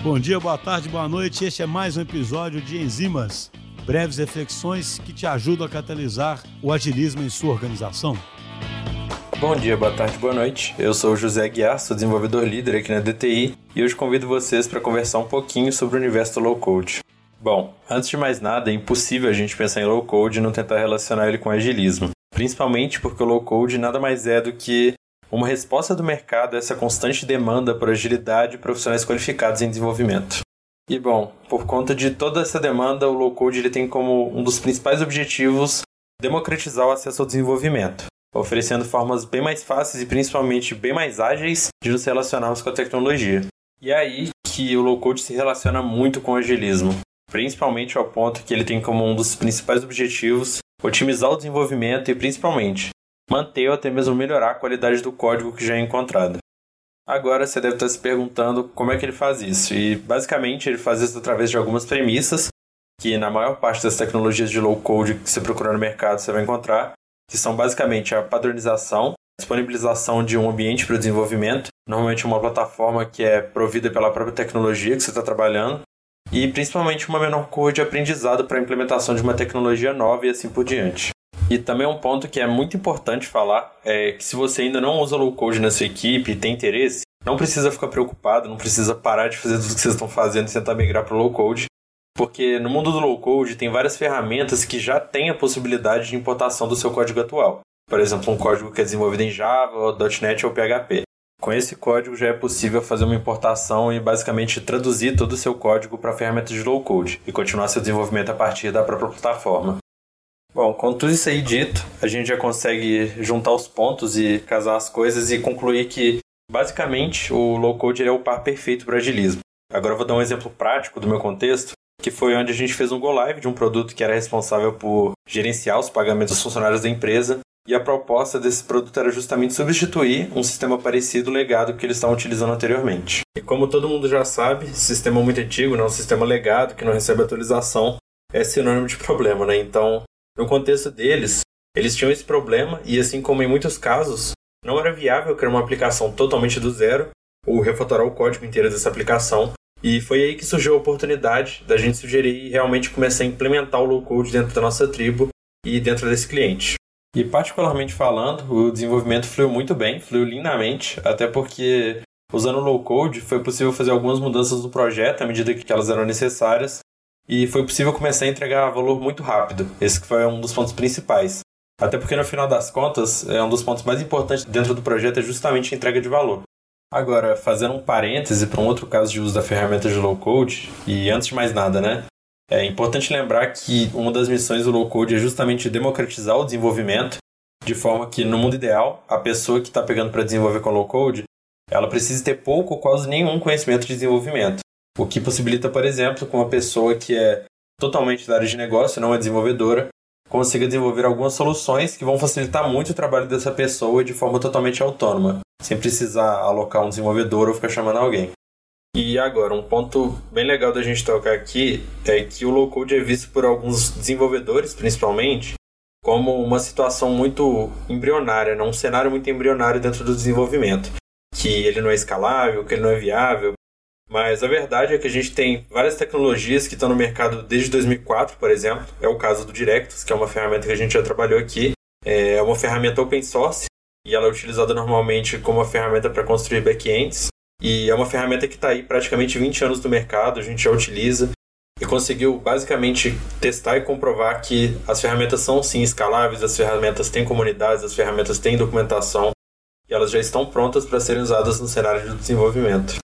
Bom dia, boa tarde, boa noite. Este é mais um episódio de Enzimas, breves reflexões que te ajudam a catalisar o agilismo em sua organização. Bom dia, boa tarde, boa noite. Eu sou o José Aguiar, sou desenvolvedor líder aqui na DTI e hoje convido vocês para conversar um pouquinho sobre o universo do low code. Bom, antes de mais nada, é impossível a gente pensar em low code e não tentar relacionar ele com agilismo. Principalmente porque o low code nada mais é do que uma resposta do mercado a essa constante demanda por agilidade e profissionais qualificados em desenvolvimento. E bom, por conta de toda essa demanda, o low code ele tem como um dos principais objetivos democratizar o acesso ao desenvolvimento, oferecendo formas bem mais fáceis e principalmente bem mais ágeis de nos relacionarmos com a tecnologia. E é aí que o low code se relaciona muito com o agilismo, principalmente ao ponto que ele tem como um dos principais objetivos otimizar o desenvolvimento e principalmente manter ou até mesmo melhorar a qualidade do código que já é encontrado. Agora você deve estar se perguntando como é que ele faz isso, e basicamente ele faz isso através de algumas premissas, que na maior parte das tecnologias de low code que você procurar no mercado você vai encontrar, que são basicamente a padronização, disponibilização de um ambiente para o desenvolvimento, normalmente uma plataforma que é provida pela própria tecnologia que você está trabalhando, e principalmente uma menor curva de aprendizado para a implementação de uma tecnologia nova e assim por diante. E também um ponto que é muito importante falar é que se você ainda não usa low code na sua equipe e tem interesse, não precisa ficar preocupado, não precisa parar de fazer tudo que vocês estão fazendo e tentar migrar para o low code, porque no mundo do low code tem várias ferramentas que já têm a possibilidade de importação do seu código atual. Por exemplo, um código que é desenvolvido em Java, .NET ou PHP. Com esse código já é possível fazer uma importação e basicamente traduzir todo o seu código para ferramentas de low code e continuar seu desenvolvimento a partir da própria plataforma. Bom, com tudo isso aí dito, a gente já consegue juntar os pontos e casar as coisas e concluir que, basicamente, o low code é o par perfeito para agilismo. Agora eu vou dar um exemplo prático do meu contexto, que foi onde a gente fez um go live de um produto que era responsável por gerenciar os pagamentos dos funcionários da empresa. E a proposta desse produto era justamente substituir um sistema parecido legado que eles estavam utilizando anteriormente. E como todo mundo já sabe, sistema muito antigo, não né, um sistema legado que não recebe atualização, é sinônimo de problema, né? Então, no contexto deles, eles tinham esse problema e, assim como em muitos casos, não era viável criar uma aplicação totalmente do zero ou refatorar o código inteiro dessa aplicação. E foi aí que surgiu a oportunidade da gente sugerir e realmente começar a implementar o low code dentro da nossa tribo e dentro desse cliente. E particularmente falando, o desenvolvimento fluiu muito bem, fluiu lindamente, até porque usando o low code foi possível fazer algumas mudanças no projeto à medida que elas eram necessárias e foi possível começar a entregar valor muito rápido. Esse foi um dos pontos principais. Até porque no final das contas, é um dos pontos mais importantes dentro do projeto é justamente a entrega de valor. Agora, fazendo um parêntese para um outro caso de uso da ferramenta de low code, e antes de mais nada, né? É importante lembrar que uma das missões do low code é justamente democratizar o desenvolvimento, de forma que no mundo ideal, a pessoa que está pegando para desenvolver com low code, ela precisa ter pouco ou quase nenhum conhecimento de desenvolvimento. O que possibilita, por exemplo, que uma pessoa que é totalmente da área de negócio, não é desenvolvedora, consiga desenvolver algumas soluções que vão facilitar muito o trabalho dessa pessoa de forma totalmente autônoma, sem precisar alocar um desenvolvedor ou ficar chamando alguém. E agora, um ponto bem legal da gente tocar aqui é que o low code é visto por alguns desenvolvedores, principalmente, como uma situação muito embrionária, né? um cenário muito embrionário dentro do desenvolvimento, que ele não é escalável, que ele não é viável, mas a verdade é que a gente tem várias tecnologias que estão no mercado desde 2004, por exemplo. É o caso do Directus, que é uma ferramenta que a gente já trabalhou aqui. É uma ferramenta open source e ela é utilizada normalmente como uma ferramenta para construir backends. E é uma ferramenta que está aí praticamente 20 anos no mercado, a gente já utiliza e conseguiu basicamente testar e comprovar que as ferramentas são sim escaláveis, as ferramentas têm comunidades, as ferramentas têm documentação e elas já estão prontas para serem usadas no cenário de desenvolvimento.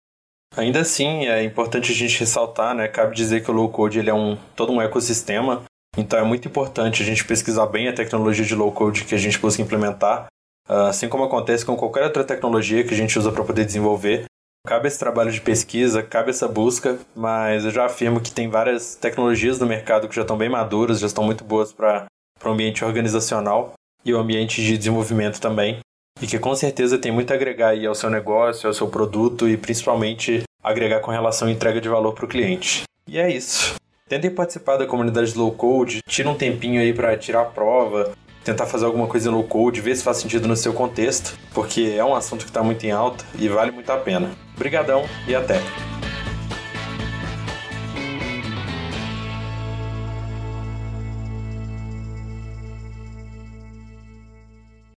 Ainda assim, é importante a gente ressaltar, né? Cabe dizer que o low code ele é um todo um ecossistema, então é muito importante a gente pesquisar bem a tecnologia de low code que a gente busca implementar, ah, assim como acontece com qualquer outra tecnologia que a gente usa para poder desenvolver. Cabe esse trabalho de pesquisa, cabe essa busca, mas eu já afirmo que tem várias tecnologias no mercado que já estão bem maduras, já estão muito boas para o ambiente organizacional e o ambiente de desenvolvimento também e que com certeza tem muito a agregar aí ao seu negócio, ao seu produto e principalmente agregar com relação à entrega de valor para o cliente. E é isso. Tentem participar da comunidade low code, tira um tempinho aí para tirar a prova, tentar fazer alguma coisa low code, ver se faz sentido no seu contexto, porque é um assunto que está muito em alta e vale muito a pena. Obrigadão e até!